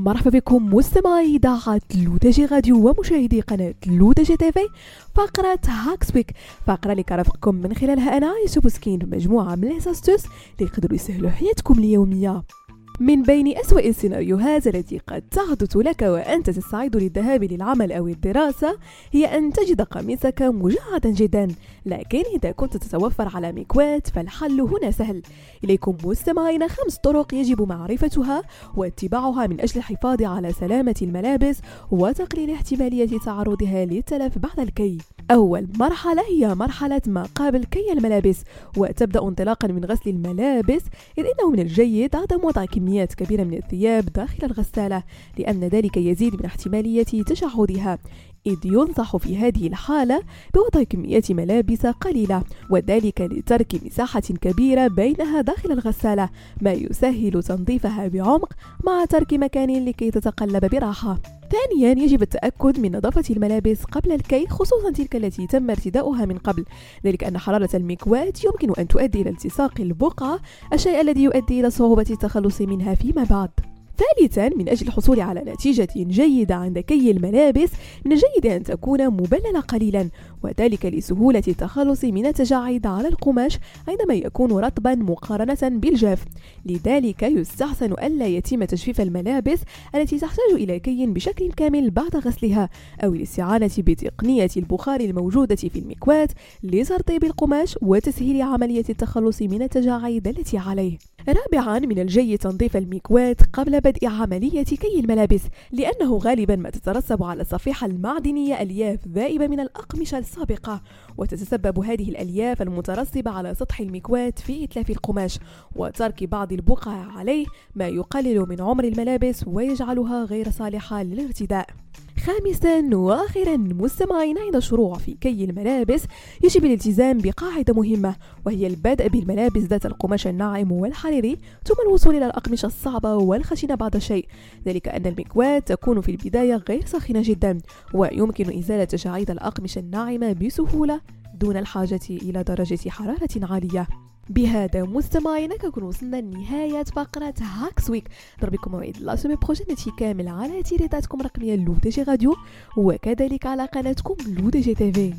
مرحبا بكم مستمعي إذاعة L'ODJ Radio ومشاهدي قناة L'ODJ TV فقرة Hacks Week فقرة اللي كنرافقكم من خلالها أنا يوسف سكين مجموعة من les astuces اللي يقدروا يسهلوا حياتكم اليومية. من بين أسوأ السيناريوهات التي قد تحدث لك وأنت تستعد للذهاب للعمل أو الدراسة هي أن تجد قميصك مجعدا جدا. لكن إذا كنت تتوفر على مكواة فالحل هنا سهل. إليكم مستمعين خمس طرق يجب معرفتها واتباعها من أجل الحفاظ على سلامة الملابس وتقليل احتمالية تعرضها للتلف بعد الكي. أول مرحلة هي مرحلة ما قبل كي الملابس وتبدأ انطلاقا من غسل الملابس إذ إنه من الجيد عدم وضع كميات كبيرة من الثياب داخل الغسالة لأن ذلك يزيد من احتمالية تشعبها إذ ينصح في هذه الحالة بوضع كميات ملابس قليلة وذلك لترك مساحة كبيرة بينها داخل الغسالة ما يسهل تنظيفها بعمق مع ترك مكان لكي تتقلب براحة. ثانيا يجب التأكد من نظافة الملابس قبل الكي خصوصا تلك التي تم ارتداؤها من قبل. ذلك أن حرارة المكواة يمكن أن تؤدي إلى التصاق البقعة الشيء الذي يؤدي إلى صعوبة التخلص منها فيما بعد. ثالثا من أجل الحصول على نتيجة جيدة عند كي الملابس من الجيد أن تكون مبللة قليلا وذلك لسهولة التخلص من التجاعيد على القماش عندما يكون رطبا مقارنة بالجاف. لذلك يستحسن ألا يتم تجفيف الملابس التي تحتاج إلى كي بشكل كامل بعد غسلها أو الاستعانة بتقنية البخار الموجودة في المكواة لترطيب القماش وتسهيل عملية التخلص من التجاعيد التي عليه. رابعا من الجيد تنظيف المكواة قبل بدء عملية كي الملابس لأنه غالبا ما تترسب على الصفيحة المعدنية ألياف ذائبة من الأقمشة السابقة. وتتسبب هذه الألياف المترسبة على سطح المكواة في إتلاف القماش وترك بعض البقع عليه ما يقلل من عمر الملابس ويجعلها غير صالحة للارتداء. خامسا وأخيرا مستمعين عند الشروع في كي الملابس. يجب الالتزام بقاعدة مهمة وهي البدء بالملابس ذات القماش الناعم والحريري ثم الوصول إلى الأقمشة الصعبة والخشنة بعض الشيء. ذلك أن المكواة تكون في البداية غير ساخنة جدا ويمكن إزالة تجاعيد الأقمشة الناعمة بسهولة دون الحاجة إلى درجة حرارة عالية. بهذا مستمعينا كنكون وصلنا لنهاية فقرة Hacks Week. نضربلكم موعد la semaine prochaine هادشي كامل على تيريتاتكم الرقمية L'ODJ Radio وكذلك على قناتكم L'ODJ TV